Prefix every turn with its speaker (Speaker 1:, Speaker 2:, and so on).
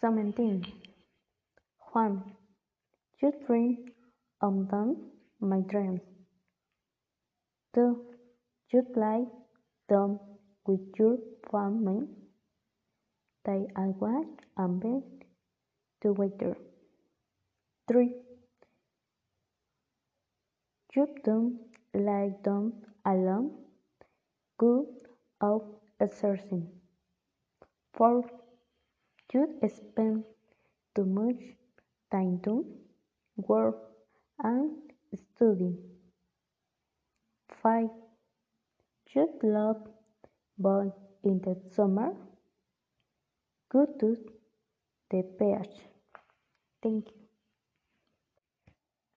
Speaker 1: 17. 1. You dream of them, my dreams. 2. You play them with your family. They are watch and bed together. 3. You don't like them alone. Good of exercising. 4. You spend too much time to work and study. 5. You love boy in the summer. Go to the beach. Thank you.